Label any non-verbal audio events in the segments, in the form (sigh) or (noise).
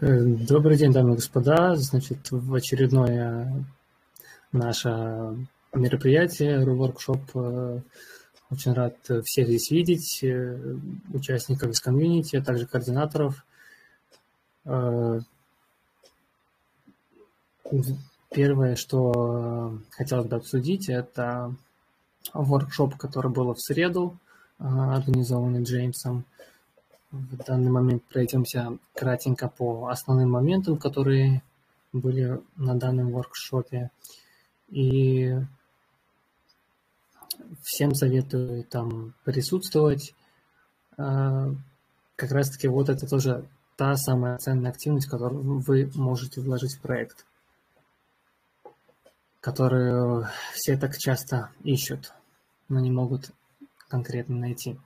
Э, добрый день, дамы и господа. Значит, в очередное наше мероприятие, воркшоп. Э, очень рад всех здесь видеть, э, участников из комьюнити, а также координаторов. Первое, что хотелось бы обсудить, это воркшоп, который был в среду, организованный Джеймсом. В данный момент пройдемся кратенько по основным моментам, которые были на данном воркшопе. И всем советую там присутствовать. А, как раз таки вот это тоже та самая ценная активность, которую вы можете вложить в проект, которую все так часто ищут, но не могут конкретно найти.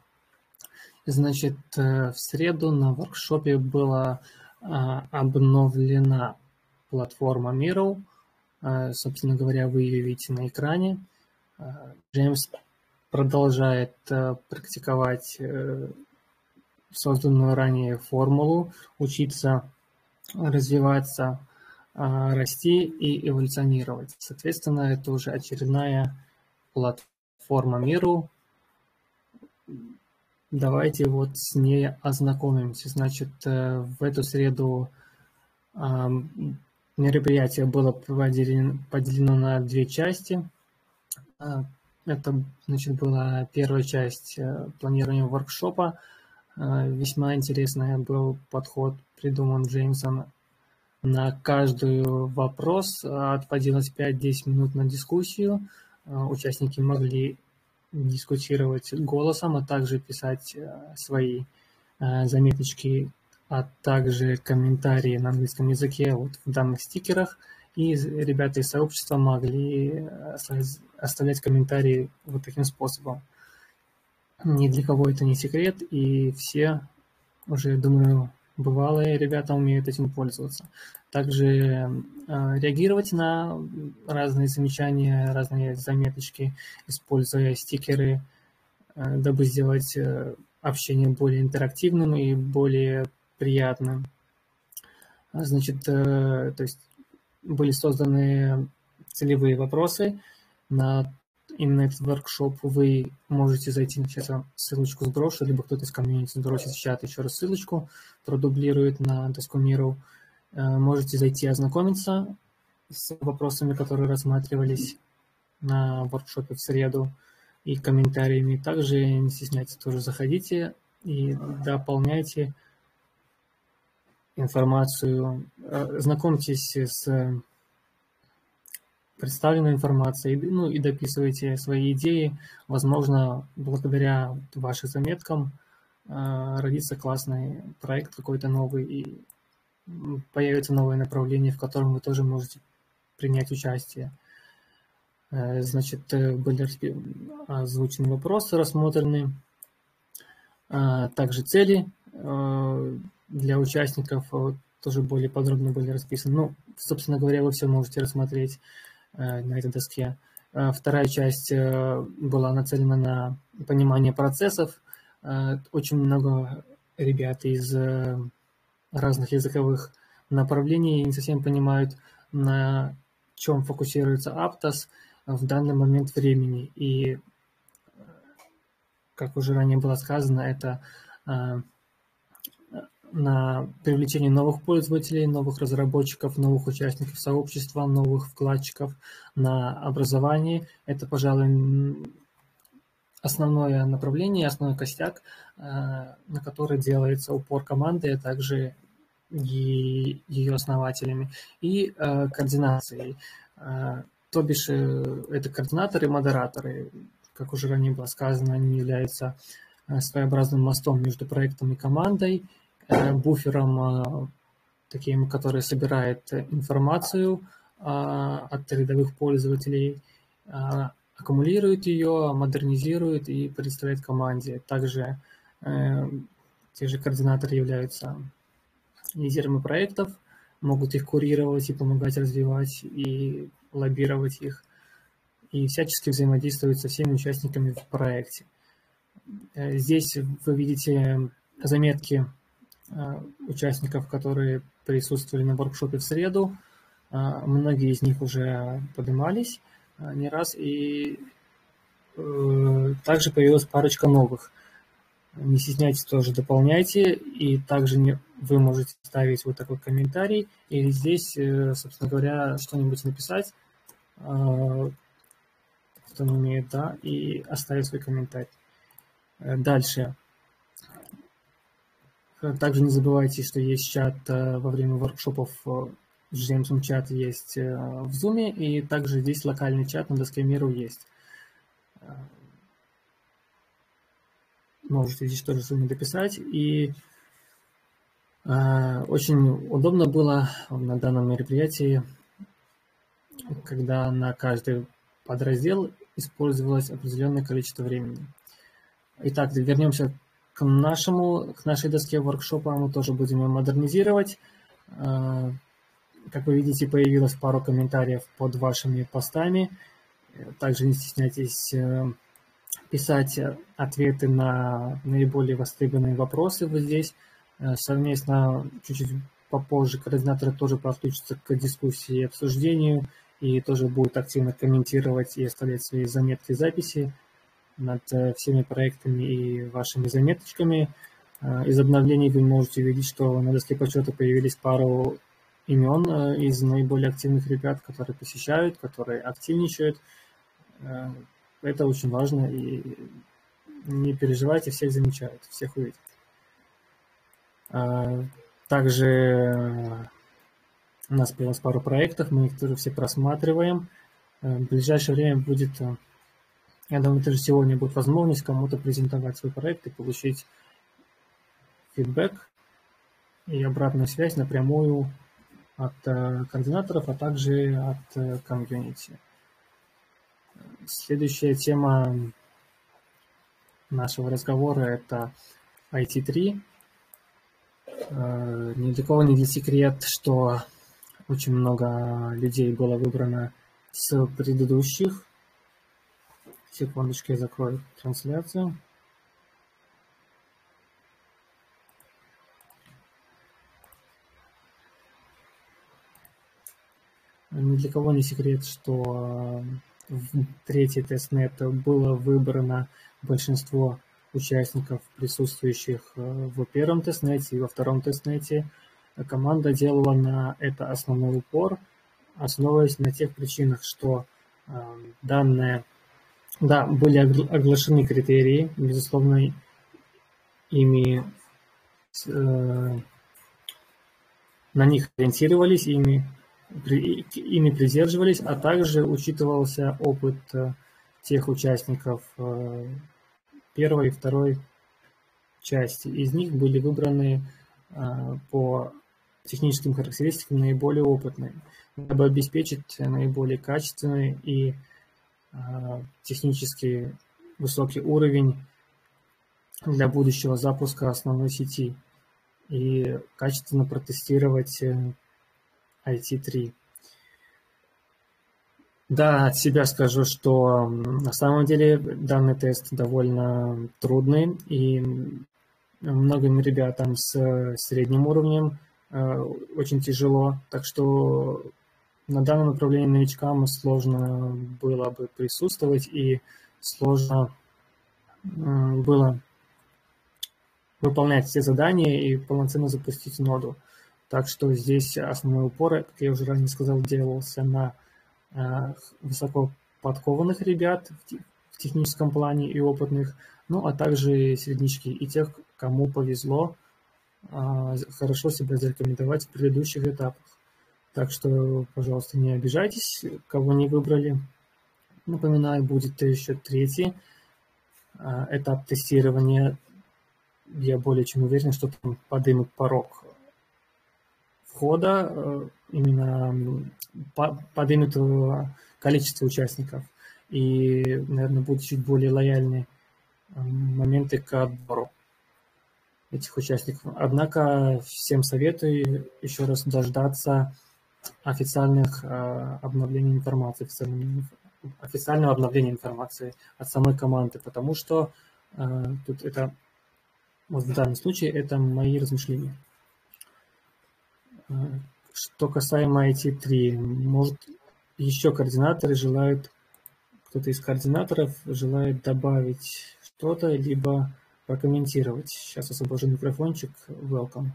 Значит, э, в среду на воркшопе была а, обновлена платформа Miro. Э, собственно говоря, вы ее видите на экране. Э, Джеймс продолжает практиковать созданную ранее формулу, учиться развиваться, расти и эволюционировать. Соответственно, это уже очередная платформа миру, Давайте вот с ней ознакомимся. Значит, э, в эту среду мероприятие было поделено, на две части. А, это, значит, была первая часть э, планирования воркшопа. Весьма интересный был подход, придуман Джеймсом. На каждый вопрос отводилось 5-10 минут на дискуссию. Участники могли дискутировать голосом, а также писать э, свои э, заметочки, а также комментарии на английском языке вот в данных стикерах. И ребята из сообщества могли э, оставлять комментарии вот таким способом. Ни для кого это не секрет, и все уже, думаю, бывалые ребята умеют этим пользоваться. Также э, реагировать на разные замечания, разные заметочки, используя стикеры, э, дабы сделать э, общение более интерактивным и более приятным. Значит, то есть были созданы целевые вопросы на именно этот воркшоп, вы можете зайти, сейчас ссылочку сброшу, либо кто-то из комьюнити сбросит в чат еще раз ссылочку, продублирует на доску миру. Э, можете зайти ознакомиться с вопросами, которые рассматривались на воркшопе в среду и комментариями. Также не стесняйтесь, тоже заходите и дополняйте информацию, э, знакомьтесь с представленной информацией, ну и дописывайте свои идеи. Возможно, благодаря вашим заметкам э, родится классный проект какой-то новый и появится новое направление, в котором вы тоже можете принять участие. Э, значит, э, были озвучены вопросы, рассмотрены, также цели для участников тоже более подробно были расписаны. Ну, собственно говоря, вы все можете рассмотреть на этой доске. Э, вторая часть э, была нацелена на понимание процессов. Очень много ребят из разных языковых направлений не совсем понимают, на чем фокусируется Aptos в данный момент времени. И, как уже ранее было сказано, это на привлечение новых пользователей, новых разработчиков, новых участников сообщества, новых вкладчиков на образование. Это, пожалуй, основное направление, основной костяк, э, на который делается упор команды, а также и ее основателями, и э, координацией. Э, то бишь, это координаторы, модераторы, как уже ранее было сказано, они являются своеобразным мостом между проектом и командой, буфером, э, таким, который собирает информацию э, от рядовых пользователей, аккумулирует ее, модернизирует и представляет команде. Также те же координаторы являются лидерами проектов, могут их курировать и помогать развивать, и лоббировать их, и всячески взаимодействовать со всеми участниками в проекте. Здесь вы видите заметки участников, которые присутствовали на воркшопе в среду. Многие из них уже поднимались не раз, и также появилась парочка новых. Не стесняйтесь, тоже дополняйте. И также вы можете ставить вот такой комментарий. И здесь, э, собственно говоря, что-нибудь написать, э, кто не умеет, да, и оставить свой комментарий. Э, дальше. Также не забывайте, что есть чат во время воркшопов в James чат есть в Zoom, и также здесь локальный чат на доске миру есть. можете здесь тоже сами дописать. И э, очень удобно было на данном мероприятии, когда на каждый подраздел использовалось определенное количество времени. Итак, вернемся к нашему, к нашей доске воркшопа. Мы тоже будем ее модернизировать. Э, как вы видите, появилось пару комментариев под вашими постами. Также не стесняйтесь э, писать ответы на наиболее востребованные вопросы вот здесь. Э, совместно чуть-чуть попозже координаторы тоже подключатся к дискуссии и обсуждению и тоже будут активно комментировать и оставлять свои заметки, записи над э, всеми проектами и вашими заметочками. Э, из обновлений вы можете видеть, что на доске почета появились пару имен из наиболее активных ребят, которые посещают, которые активничают. Это очень важно, и не переживайте, всех замечают, всех увидят. Также у нас появилось пару проектов, мы их тоже все просматриваем. В ближайшее время будет, я думаю, тоже сегодня будет возможность кому-то презентовать свой проект и получить фидбэк и обратную связь напрямую от координаторов, а также от комьюнити. Следующая тема нашего разговора – это IT3. Э, ни для кого не секрет, что очень много людей было выбрано с предыдущих. Секундочку, я закрою трансляцию. Ни для кого не секрет, что в третий тестнет было выбрано большинство участников, присутствующих э, в первом тестнете и во втором тестнете. Команда делала на это основной упор, основываясь на тех причинах, что э, данные, да, были оглашены критерии, безусловно, ими э, на них ориентировались, ими ими придерживались, а также учитывался опыт э, тех участников э, первой и второй части. Из них были выбраны э, по техническим характеристикам наиболее опытные, дабы обеспечить наиболее качественный и технически высокий уровень для будущего запуска основной сети и качественно протестировать IT3. Да, от себя скажу, что на самом деле данный тест довольно трудный, и многим ребятам с средним уровнем э, очень тяжело, так что на данном направлении новичкам сложно было бы присутствовать, и сложно было выполнять все задания и полноценно запустить ноду. Так что здесь основной упор, как я уже ранее сказал, делался на э, высоко подкованных ребят в техническом плане и опытных, ну а также среднички и тех, кому повезло э, хорошо себя зарекомендовать в предыдущих этапах. Так что, пожалуйста, не обижайтесь, кого не выбрали. Напоминаю, будет еще третий э, этап тестирования. Я более чем уверен, что там подымет порог входа э, именно поднимет количество участников и, наверное, будут чуть более лояльны э, моменты к отбору этих участников. Однако всем советую еще раз дождаться официальных э, обновлений информации, официального обновления информации от самой команды, потому что тут это Вот в данном случае это мои размышления. Что касаемо IT3, может, еще координаторы желают, кто-то из координаторов желает добавить что-то, либо прокомментировать. Сейчас освобожу микрофончик. Welcome.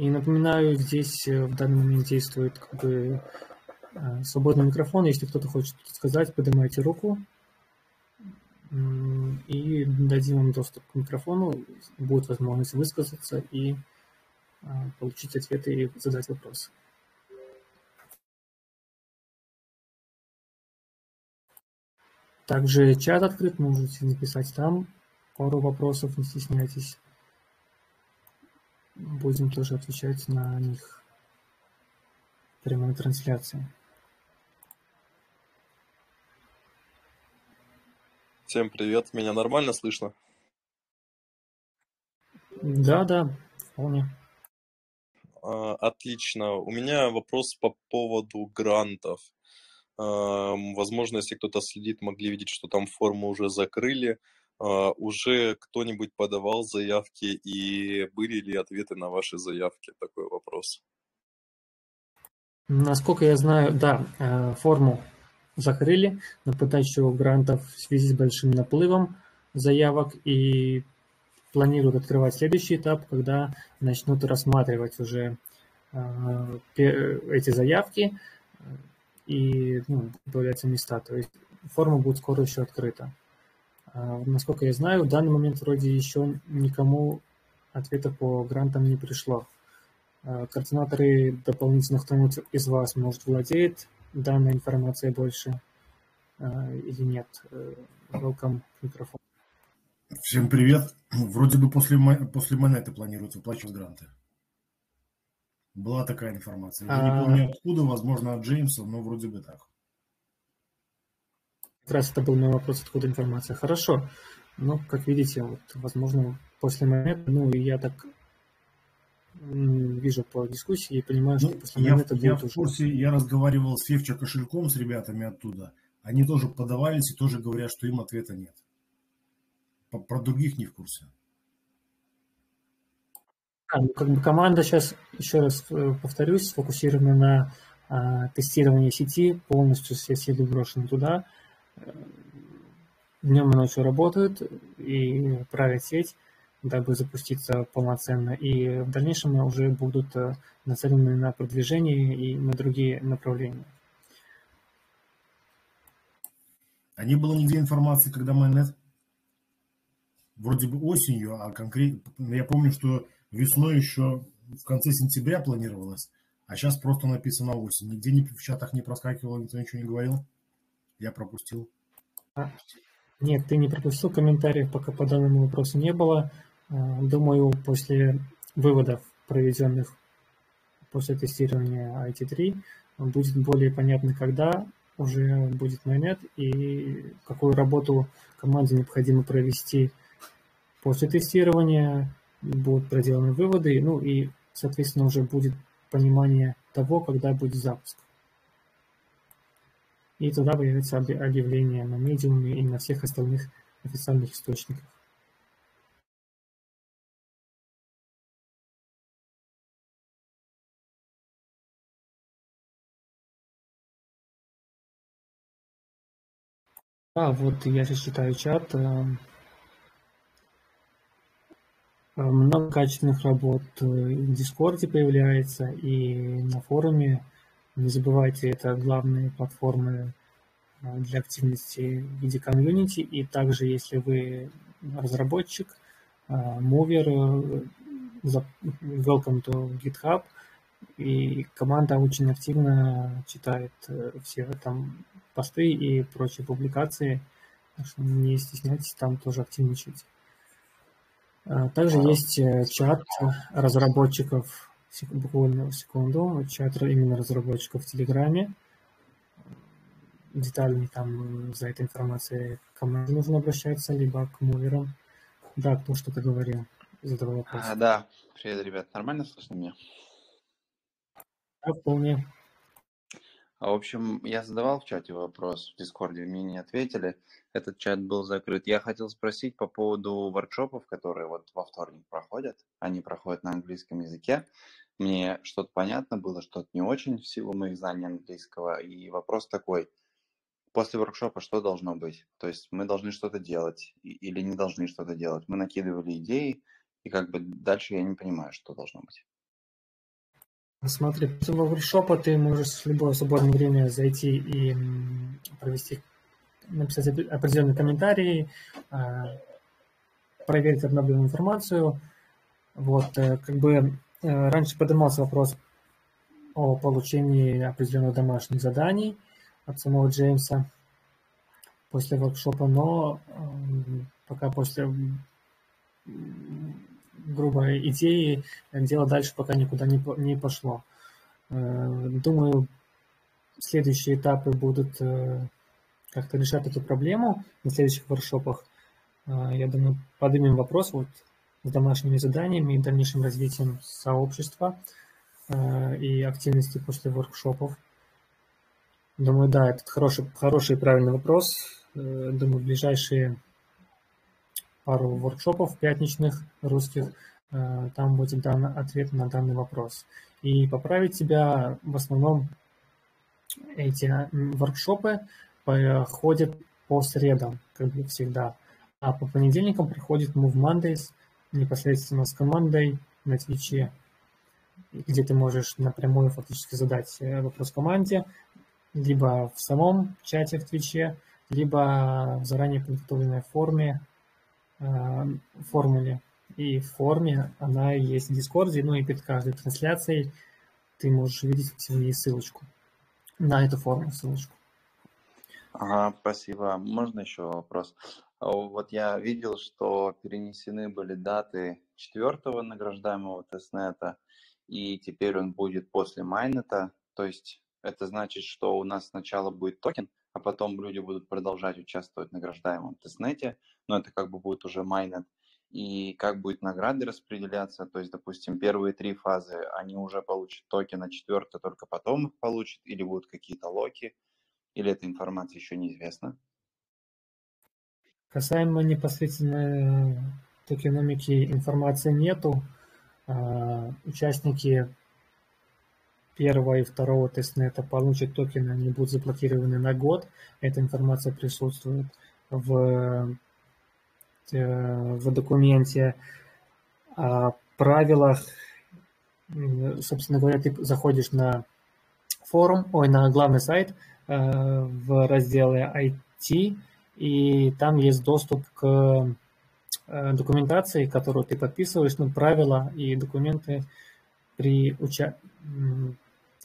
И напоминаю, здесь э, в данный момент действует как бы э, свободный микрофон. Если кто-то хочет сказать, поднимайте руку и дадим вам доступ к микрофону, будет возможность высказаться и э, получить ответы и задать вопросы. Также чат открыт, можете написать там пару вопросов, не стесняйтесь будем тоже отвечать на них в прямой трансляции. Всем привет, меня нормально слышно? Да, да, вполне. А, отлично. У меня вопрос по поводу грантов. Возможно, если кто-то следит, могли видеть, что там форму уже закрыли. А, уже кто-нибудь подавал заявки и были ли ответы на ваши заявки? Такой вопрос. Насколько я знаю, да, э, форму закрыли на подачу грантов в связи с большим наплывом заявок и планируют открывать следующий этап, когда начнут рассматривать уже э, эти заявки и ну, появляются места. То есть форма будет скоро еще открыта. А, насколько я знаю, в данный момент вроде еще никому ответа по грантам не пришло. А, координаторы дополнительно кто-нибудь из вас, может, владеет данной информацией больше а, или нет? Э, welcome к микрофону. Всем привет. Вроде бы после, после монеты планируют выплачивать гранты. Была такая информация. Я а... не помню откуда, возможно, от Джеймса, но вроде бы так. Раз это был мой вопрос, откуда информация. Хорошо. Ну, как видите, вот, возможно, после момента, ну, я так вижу по дискуссии и понимаю, ну, что после я, момента я будет в курсе, уже... Я разговаривал с Февча кошельком, с ребятами оттуда. Они тоже подавались и тоже говорят, что им ответа нет. Про других не в курсе. А, ну, как бы команда сейчас, еще раз э, повторюсь, сфокусирована на а, тестировании сети, полностью все силы брошены туда – днем и ночью работают и правят сеть, дабы запуститься полноценно. И в дальнейшем уже будут э, нацелены на продвижение и на другие направления. А не было нигде информации, когда майонез вроде бы осенью, а конкретно, я помню, что весной еще в конце сентября планировалось, а сейчас просто написано осень. Нигде не, в чатах не проскакивало, никто ничего не говорил. Я пропустил. А, нет, ты не пропустил комментариев, пока по данному вопросу не было. А, думаю, после выводов, проведенных после тестирования IT3, будет более понятно, когда уже будет майонет и какую работу команде необходимо провести после тестирования, будут проделаны выводы, ну и, соответственно, уже будет понимание того, когда будет запуск и туда появится объявление на медиуме и на всех остальных официальных источниках. А, вот я сейчас читаю чат. Э, э, много качественных работ в Дискорде появляется и на форуме не забывайте, это главные платформы э, для активности в виде комьюнити. И также, если вы разработчик, э, мувер, э, welcome to GitHub. И команда очень активно читает все там посты и прочие публикации. Так что не стесняйтесь там тоже активничать. Также есть чат разработчиков буквально секунду, чат именно разработчиков в Телеграме. Детальнее там за этой информацией к команде нужно обращаться, либо к муверам. Да, кто что-то говорил, задавал вопрос. А, да, привет, ребят, нормально слышно меня? Да, вполне. А, В общем, я задавал в чате вопрос в Дискорде, мне не ответили. Этот чат был закрыт. Я хотел спросить по поводу воркшопов, которые вот во вторник проходят. Они проходят на английском языке. Мне что-то понятно было, что-то не очень в силу моих знаний английского. И вопрос такой, после воркшопа что должно быть? То есть мы должны что-то делать или не должны что-то делать? Мы накидывали идеи, и как бы дальше я не понимаю, что должно быть. Смотри, после воркшопа ты можешь в любое свободное время зайти и провести, написать опре- определенные комментарии, а, проверить обновленную информацию. Вот, э, как бы раньше поднимался вопрос о получении определенных домашних заданий от самого Джеймса после воркшопа, но м, пока после грубой идеи дело дальше пока никуда не, по- не пошло. Э, Думаю, следующие этапы будут э, как-то решать эту проблему на следующих воркшопах. Э, Я думаю, поднимем вопрос вот с домашними заданиями и дальнейшим развитием сообщества э, и активности после воркшопов. Думаю, да, это хороший, хороший и правильный вопрос. Э, Думаю, в ближайшие пару воркшопов пятничных русских, э, там будет дан ответ на данный вопрос. И поправить тебя в основном эти воркшопы проходят по средам, как всегда. А по понедельникам приходит Move Mondays непосредственно с командой на Твиче, где ты можешь напрямую фактически задать э, вопрос команде, либо в самом чате в Твиче, либо в заранее подготовленной форме, э, формуле. И в форме она есть в Дискорде, ну и перед каждой трансляцией ты можешь видеть в ней ссылочку на эту форму, ссылочку. Ага, спасибо. Можно еще вопрос? Вот я видел, что перенесены были даты четвертого награждаемого тестнета, и теперь он будет после мейннета. То есть это значит, что у нас сначала будет токен, а потом люди будут продолжать участвовать в награждаемом тестнете, но это как бы будет уже мейннет. И как будет награды распределяться, то есть, допустим, первые три фазы, они уже получат токен, а четвертая только потом их получат, или будут какие-то локи, или эта информация еще неизвестна? Касаемо непосредственно токеномики информации нету. А, Участники первого и второго тестнета получат токены, они будут заблокированы на год. Эта информация присутствует в, э, в документе о правилах. М, Собственно говоря, ты заходишь на форум, ой, на главный сайт э, в разделе IT, и там есть доступ к э, документации, которую ты подписываешь, ну, правила и документы при уча...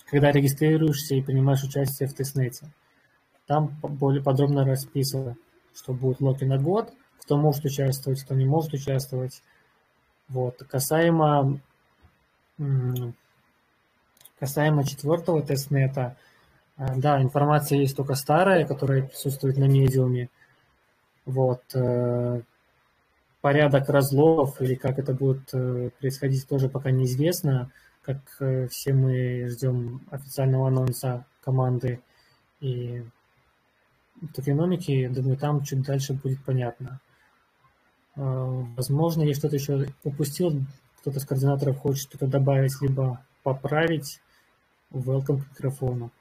когда регистрируешься и принимаешь участие в тестнете. Там более подробно расписано, что будет локи на год, кто может участвовать, кто не может участвовать. Вот. Касаемо, касаемо четвертого тестнета, э, да, информация есть только старая, которая присутствует на медиуме. Вот. э, Порядок разлогов или как это будет э, происходить тоже пока неизвестно. Как э, все мы ждем официального анонса команды и токеномики, думаю, там чуть дальше будет понятно. Возможно, я что-то еще упустил, кто-то из координаторов хочет что-то добавить, либо поправить. Welcome к микрофону.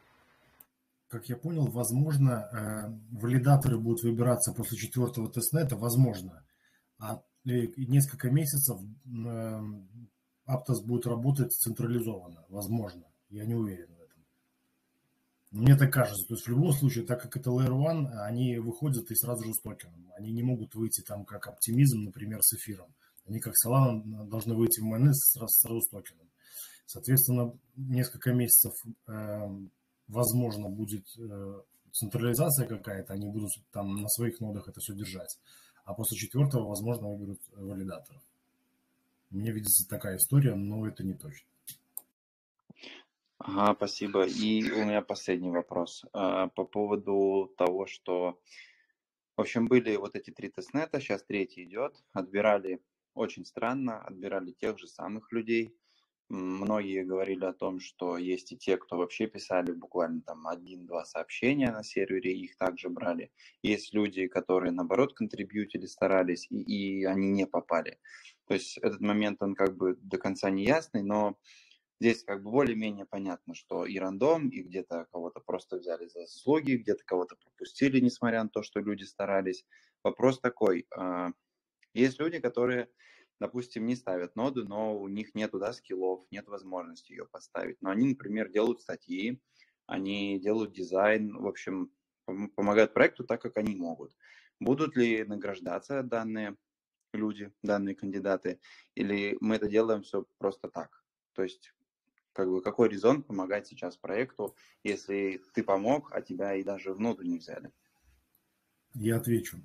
Как я понял, возможно, э, валидаторы будут выбираться после четвертого тестнета, возможно. А несколько месяцев э, Aptos будет работать централизованно, возможно. Я не уверен в этом. Мне так кажется. То есть в любом случае, так как это Layer One, они выходят и сразу же с токеном. Они не могут выйти там как оптимизм, например, с эфиром. Они как Solana должны выйти в майонез сразу, сразу с токеном. Соответственно, несколько месяцев, э, возможно, будет э, централизация какая-то, они будут там на своих нодах это все держать. А после четвертого, возможно, выберут валидаторов. Мне видится такая история, но это не точно. Ага, спасибо. И у меня последний вопрос а, по поводу того, что, в общем, были вот эти три тестнета, сейчас третий идет, отбирали очень странно, отбирали тех же самых людей, Многие говорили о том, что есть и те, кто вообще писали буквально там один-два сообщения на сервере, их также брали. Есть люди, которые, наоборот, контрибьютили, старались, и, и они не попали. То есть этот момент, он как бы до конца не ясный, но здесь как бы более-менее понятно, что и рандом, и где-то кого-то просто взяли за заслуги, где-то кого-то пропустили, несмотря на то, что люди старались. Вопрос такой, а, есть люди, которые допустим, не ставят ноду, но у них нету да, скиллов, нет возможности ее поставить. Но они, например, делают статьи, они делают дизайн, в общем, помогают проекту так, как они могут. Будут ли награждаться данные люди, данные кандидаты, или мы это делаем все просто так? То есть, как бы, какой резон помогать сейчас проекту, если ты помог, а тебя и даже в ноду не взяли? Я отвечу.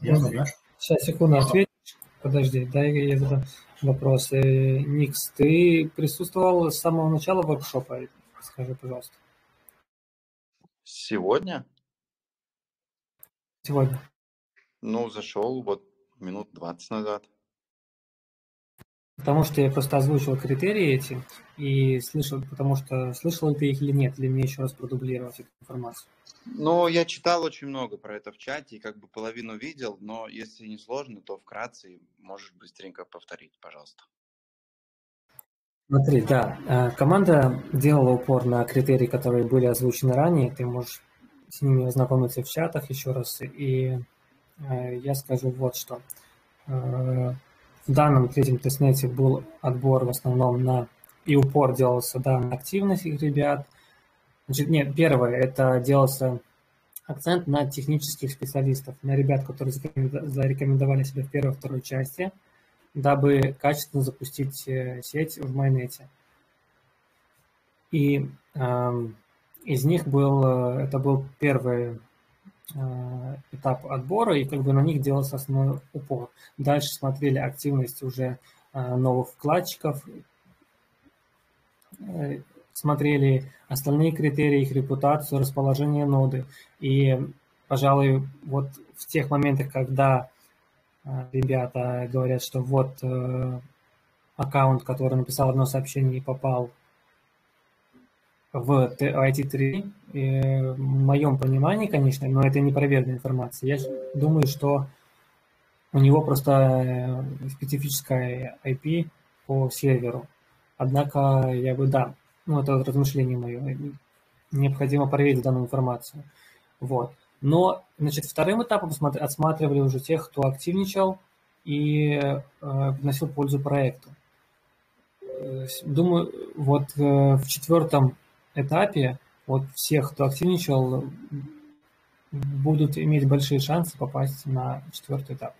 Можно, да? Сейчас, секунду, ответь. Подожди, дай я задам вопрос. Э, Никс, ты присутствовал с самого начала воркшопа? Скажи, пожалуйста. Сегодня? Сегодня. Ну, зашел вот минут 20 назад. Потому что я просто озвучил критерии эти и слышал, потому что слышал ты их или нет, или мне еще раз продублировать эту информацию. Ну, я читал очень много про это в чате и как бы половину видел, но если не сложно, то вкратце можешь быстренько повторить, пожалуйста. Смотри, да, э, команда делала упор на критерии, которые были озвучены ранее, ты можешь с ними ознакомиться в чатах еще раз, и э, я скажу вот что. В данном третьем тестнете был отбор в основном на, и упор делался да, на активность их ребят – Значит, нет, первое, это делался акцент на технических специалистов, на ребят, которые зарекомендовали себя в первой и второй части, дабы качественно запустить э, сеть в майонете. И э, из них был, э, это был первый этап отбора, и как бы на них делался основной упор. Дальше смотрели активность уже э, новых вкладчиков, э, смотрели остальные критерии, их репутацию, расположение ноды. И, пожалуй, вот в тех моментах, когда э, ребята говорят, что вот э, аккаунт, который написал одно сообщение и попал в IT3, в моем понимании, конечно, но это не проверенная информация. Я думаю, что у него просто э, специфическая IP по серверу. Однако я бы, да, ну, это размышление мое, необходимо проверить данную информацию. Вот. Но, значит, вторым этапом отсматривали уже тех, кто активничал и э, приносил пользу проекту. Э, думаю, вот э, в четвертом этапе вот всех, кто активничал, будут иметь большие шансы попасть на четвертый этап.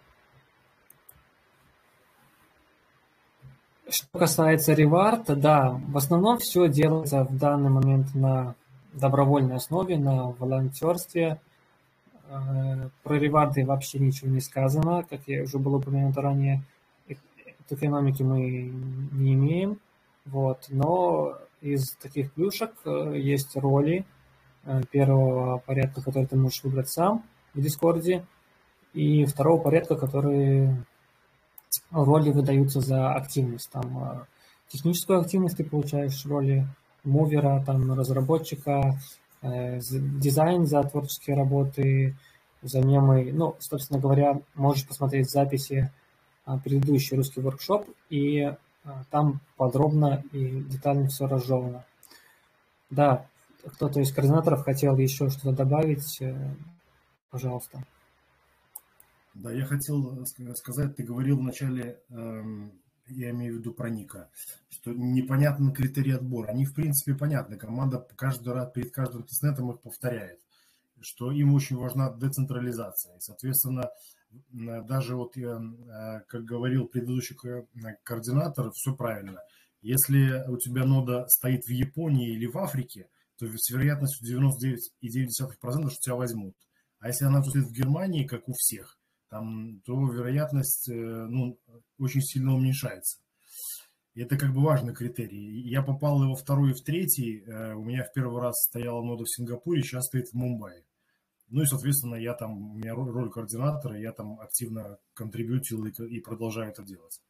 Что касается реварта, да, в основном все делается в данный момент на добровольной основе, на волонтерстве. Э, про реварды вообще ничего не сказано, как я уже было упомянуто ранее. Экономики мы не имеем, вот, но из таких плюшек э, есть роли э, первого порядка, который ты можешь выбрать сам в Дискорде, и второго порядка, который роли выдаются за активность. Там э, техническую активность ты получаешь роли мувера, там, разработчика, э, дизайн за творческие работы, за мемы. Ну, собственно говоря, можешь посмотреть записи э, предыдущий русский воркшоп, и там подробно и детально все разжевано. Да, кто-то из координаторов хотел еще что-то добавить, пожалуйста. Да, я хотел сказать, ты говорил вначале, эм, я имею в виду про Ника, что непонятны критерии отбора. Они, в принципе, понятны. Команда каждый раз перед каждым тестнетом их повторяет, что им очень важна децентрализация. И, соответственно, даже вот, я, э, как говорил предыдущий координатор, все правильно. Если у тебя нода стоит в Японии или в Африке, то с вероятностью 99,9% что тебя возьмут. А если она стоит в Германии, как у всех, там, то вероятность э, ну, очень сильно уменьшается. Это как бы важный критерий. Я попал во второй и в третий. Э, у меня в первый раз стояла нода в Сингапуре, сейчас стоит в Мумбаи. Ну и, соответственно, я там, у меня роль координатора, я там активно контрибьютил и, и продолжаю это делать.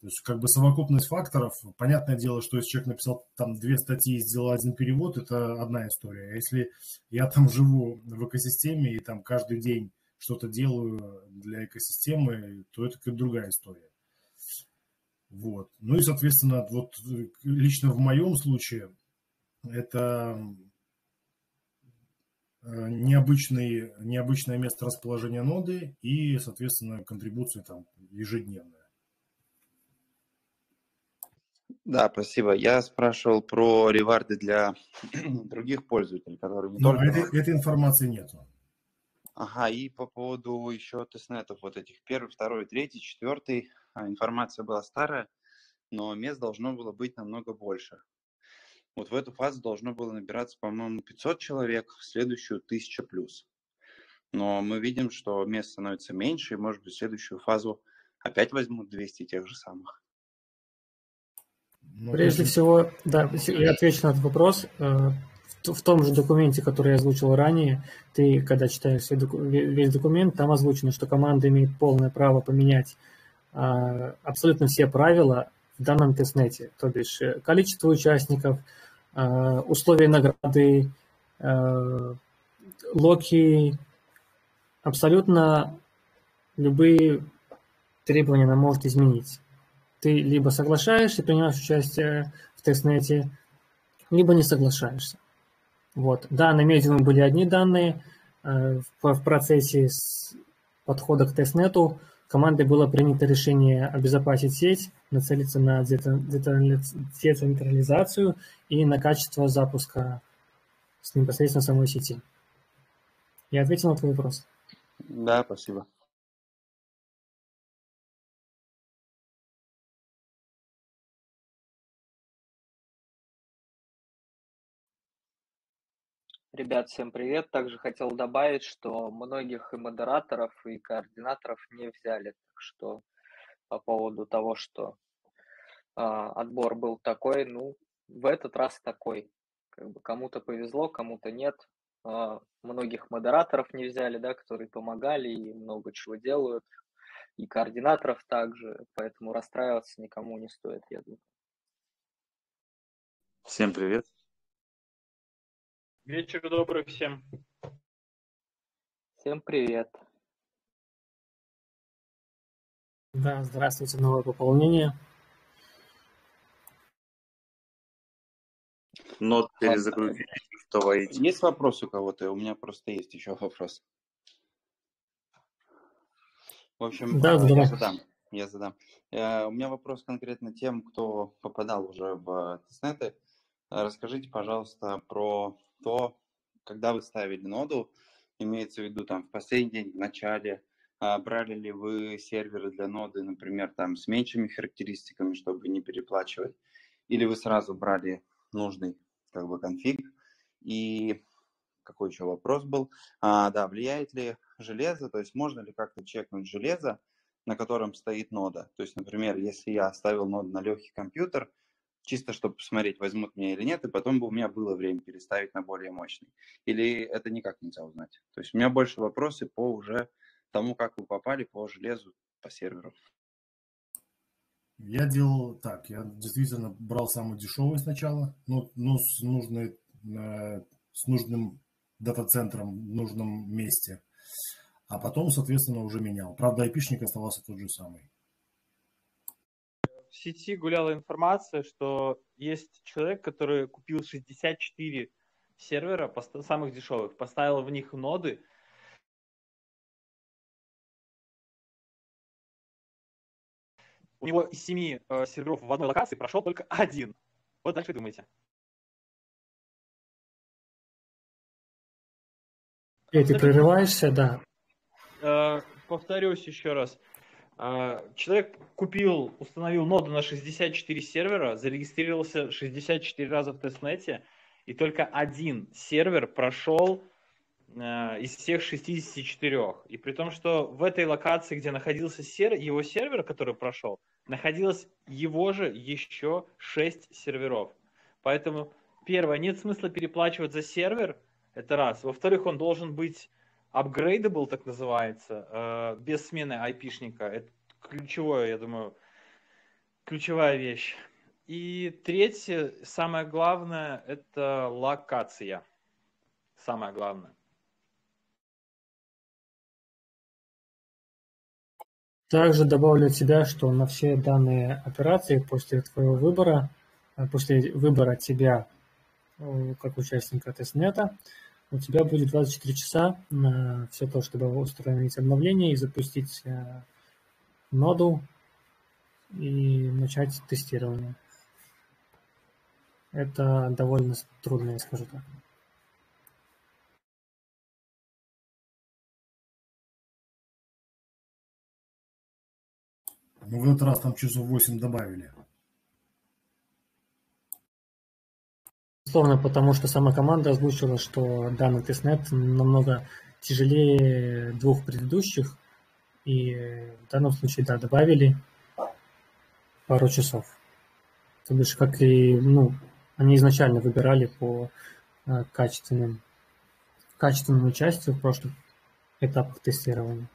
То есть как бы совокупность факторов, понятное дело, что если человек написал там две статьи и сделал один перевод, это одна история. А если я там живу в экосистеме и там каждый день что-то делаю для экосистемы, то это какая-то другая история. Вот. Ну и, соответственно, вот лично в моем случае это э, необычный, необычное место расположения ноды и, соответственно, контрибуция там ежедневная. Да, спасибо. Я спрашивал про реварды для (clears throat) других пользователей, которые не Но только... этой, этой информации нету. Ага, и по поводу еще тестнетов вот этих первый, второй, третий, четвертый, а, информация была старая, но мест должно было быть намного больше. Вот в эту фазу должно было набираться, по-моему, 500 человек, в следующую 1000 плюс. Но мы видим, что мест становится меньше, и, может быть, в следующую фазу опять возьмут 200 тех же самых. Ну, Прежде всего, да, я отвечу на этот вопрос. Э, в том же документе, который я озвучил ранее, ты, когда читаешь весь документ, там озвучено, что команда имеет полное право поменять а, абсолютно все правила в данном тестнете, то бишь э, количество участников, а, условия награды, а, локи, абсолютно любые требования она может изменить ты либо соглашаешься, принимаешь участие в тестнете, либо не соглашаешься. Вот. Да, на медиуме были одни данные, э, в процессе подхода к тестнету командой было принято решение обезопасить сеть, нацелиться на децентрализацию и на качество запуска непосредственно самой сети. Я ответил на твой вопрос. Да, спасибо. Ребят, всем привет. Также хотел добавить, что многих и модераторов, и координаторов не взяли. Так что по поводу того, что э, отбор был такой, ну, в этот раз такой. Как бы кому-то повезло, кому-то нет. Э, многих модераторов не взяли, да, которые помогали и много чего делают. И координаторов также, поэтому расстраиваться никому не стоит, я думаю. Всем привет. Вечер добрый всем. Всем привет. Да, здравствуйте, новое пополнение. Нот перезагрузили, что воите. Есть вопрос у кого-то? У меня просто есть еще вопрос. В общем, да, э, я задам. Я задам. Э, у меня вопрос конкретно тем, кто попадал уже в тестнеты. Расскажите, пожалуйста, про то, когда вы ставили ноду, имеется в виду там в последний день, в начале, а, брали ли вы серверы для ноды, например, там с меньшими характеристиками, чтобы не переплачивать, или вы сразу брали нужный как бы конфиг. И какой еще вопрос был? А, да, влияет ли железо, то есть можно ли как-то чекнуть железо, на котором стоит нода? То есть, например, если я ставил ноду на легкий компьютер, чисто чтобы посмотреть, возьмут меня или нет, и потом бы у меня было время переставить на более мощный. Или это никак нельзя узнать. То есть у меня больше вопросы по уже тому, как вы попали по железу, по серверу. Я делал так, я действительно брал самый дешевый сначала, но, но с, нужной, э, с нужным дата-центром в нужном месте, а потом, соответственно, уже менял. Правда, айпишник оставался тот же самый в сети гуляла информация, что есть человек, который купил 64 сервера, самых дешевых, поставил в них ноды, у него из семи э, серверов в одной локации прошел только один. Вот дальше думаете. И ты прерываешься, да. Э, повторюсь еще раз. А, человек купил, установил ноду на 64 сервера, зарегистрировался 64 раза в тестнете, и только один сервер прошел э, из всех 64. И при том, что в этой локации, где находился сервер, его сервер, который прошел, находилось его же еще 6 серверов. Поэтому, первое, нет смысла переплачивать за сервер, это раз. Во-вторых, он должен быть upgradable, так называется, э, без смены айпишника. Это ключевое, я думаю, ключевая вещь. И третье, самое главное, это локация. Самое главное. Также добавлю от себя, что на все данные операции после твоего выбора, э, после выбора тебя э, как участника тестнета, у тебя будет 24 часа на все то, чтобы установить обновление и запустить э, ноду и начать тестирование. Это довольно трудно, я скажу так. Ну, в этот раз там часов 8 добавили. Безусловно, потому что сама команда озвучила, что данный тестнет намного тяжелее двух предыдущих, и в данном случае, да, добавили пару часов. То бишь, как и, ну, они изначально выбирали по э, качественным, качественному участию в прошлых этапах тестирования.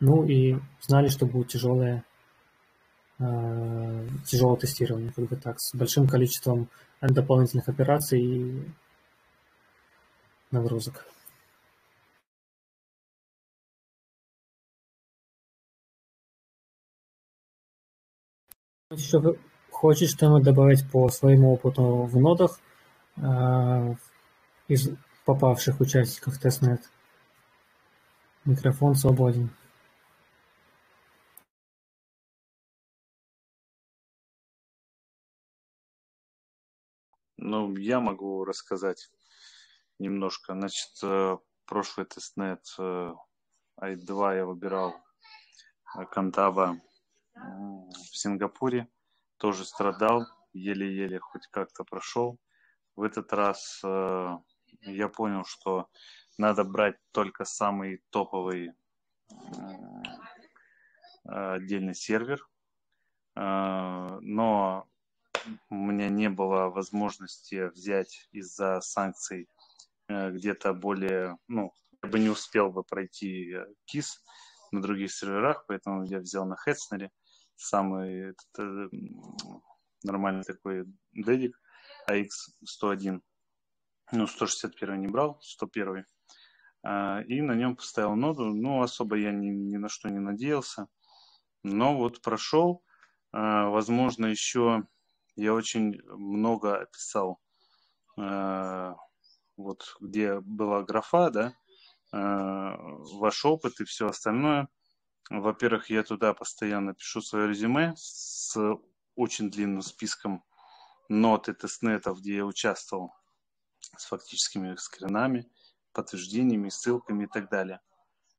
Ну и знали, что будет тяжелое, э, тяжелое тестирование, как бы так, с большим количеством дополнительных операций и нагрузок. Еще хочет что-нибудь добавить по своему опыту в нодах э, из попавших участников тестнет? Микрофон свободен. Ну, я могу рассказать немножко. Значит, э, прошлый тестнет AIT2 я выбирал Contabo в Сингапуре. Тоже страдал, еле-еле хоть как-то прошел. В этот раз э, я понял, что надо брать только самый топовый отдельный сервер. Но у меня не было возможности взять из-за санкций э, где-то более, ну, я бы не успел бы пройти КИС на других серверах, поэтому я взял на Хетснере самый этот, э, нормальный такой дедик AX101. Ну, 161 не брал, 101. А, и на нем поставил ноду. Ну, особо я ни, ни на что не надеялся. Но вот прошел. А, возможно, еще я очень много описал, э, вот где была графа, да, э, ваш опыт и все остальное. Во-первых, я туда постоянно пишу свое резюме с очень длинным списком нот и тестнетов, где я участвовал с фактическими скринами, подтверждениями, ссылками и так далее.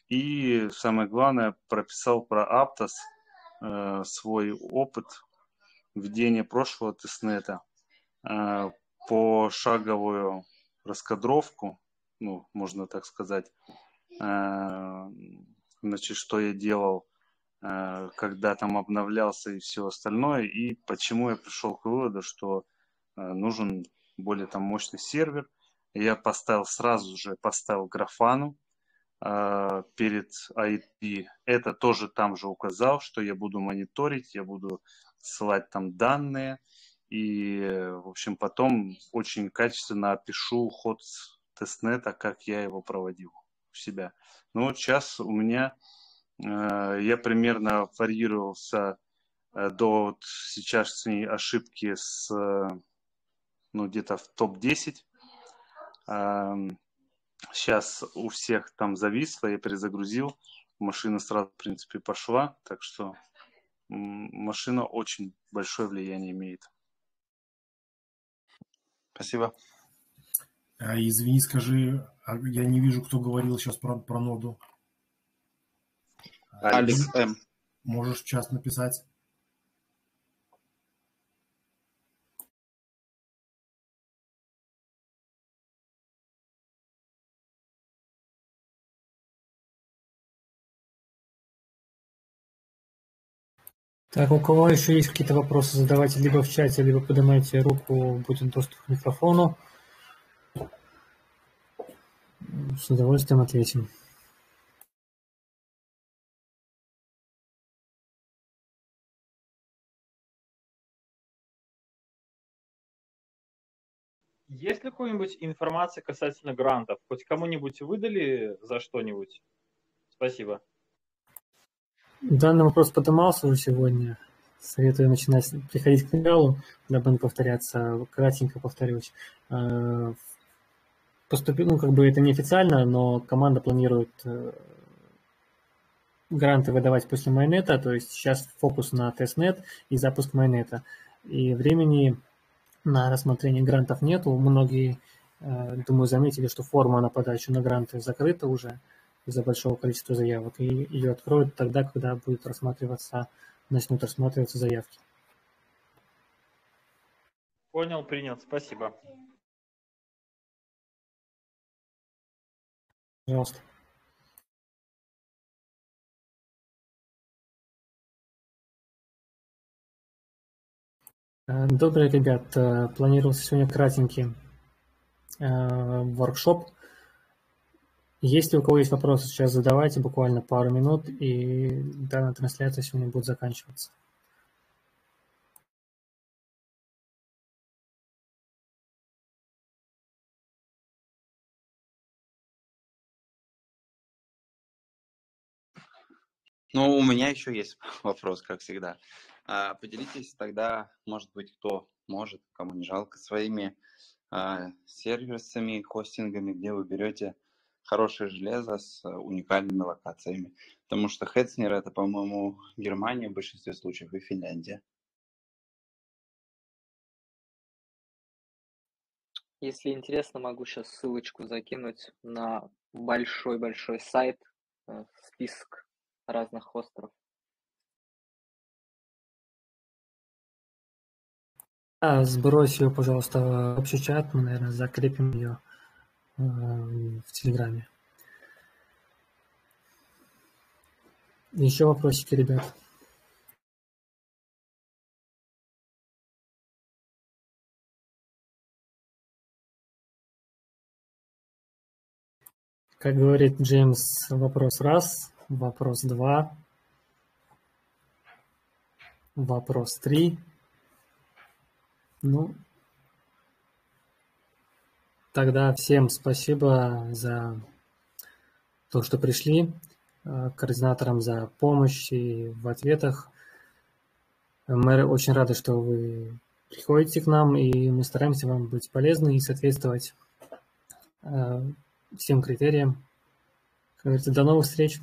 И самое главное, прописал про Aptos э, свой опыт введения прошлого тестнета, э, пошаговую раскадровку, ну, можно так сказать, э, значит, что я делал, э, когда там обновлялся и все остальное, и почему я пришел к выводу, что нужен более там мощный сервер. Я поставил сразу же, поставил графану перед IP. Это тоже там же указал, что я буду мониторить, я буду ссылать там данные, и, в общем, потом очень качественно опишу ход тестнета, как я его проводил у себя. Ну вот сейчас у меня, э, я примерно варьировался э, до вот сейчасшней ошибки с, ну, где-то в топ-10. Э, сейчас у всех там зависло, я перезагрузил, машина сразу, в принципе, пошла, так что машина очень большое влияние имеет. Спасибо. А, извини, скажи, а я не вижу, кто говорил сейчас про, про ноду. Алекс М. Можешь сейчас написать? Так, у кого еще есть какие-то вопросы, задавайте либо в чате, либо поднимайте руку, будет доступ к микрофону. С удовольствием ответим. Есть ли какая-нибудь информация касательно грантов? Хоть кому-нибудь выдали за что-нибудь? Спасибо. Данный вопрос поднимался уже сегодня. Советую начинать приходить к финалу, дабы не повторяться. Кратенько повторюсь. Э, Поступил, ну, как бы это неофициально, но команда планирует э, гранты выдавать после мейннета, то есть сейчас фокус на тестнет и запуск мейннета. И времени на рассмотрение грантов нету. Многие, э, думаю, заметили, что форма на подачу на гранты закрыта уже из-за большого количества заявок. И ее откроют тогда, когда будет рассматриваться, начнут рассматриваться заявки. Понял, принял. Спасибо. Пожалуйста. Э, добрый, ребят. Э, планировался сегодня кратенький э, воркшоп. Если у кого есть вопросы, сейчас задавайте буквально пару минут, и данная трансляция сегодня будет заканчиваться. Ну, у меня еще есть (laughs) вопрос, как всегда. А, поделитесь тогда, может быть, кто может, кому не жалко, своими а, сервисами, хостингами, где вы берете хорошее железо с уникальными локациями. Потому что Хетснер это, по-моему, Германия в большинстве случаев и Финляндия. Если интересно, могу сейчас ссылочку закинуть на большой-большой сайт, э, список разных хостеров. А, сбрось ее, пожалуйста, в общий чат, мы, наверное, закрепим ее э, в Телеграме. Еще вопросики, ребят? Как говорит Джеймс, вопрос раз, вопрос два, вопрос три. Ну, тогда всем спасибо за то, что пришли, э, координаторам за помощь и в ответах. Мы очень рады, что вы приходите к нам, и мы стараемся вам быть полезны и соответствовать э, всем критериям. Как говорится, до новых встреч!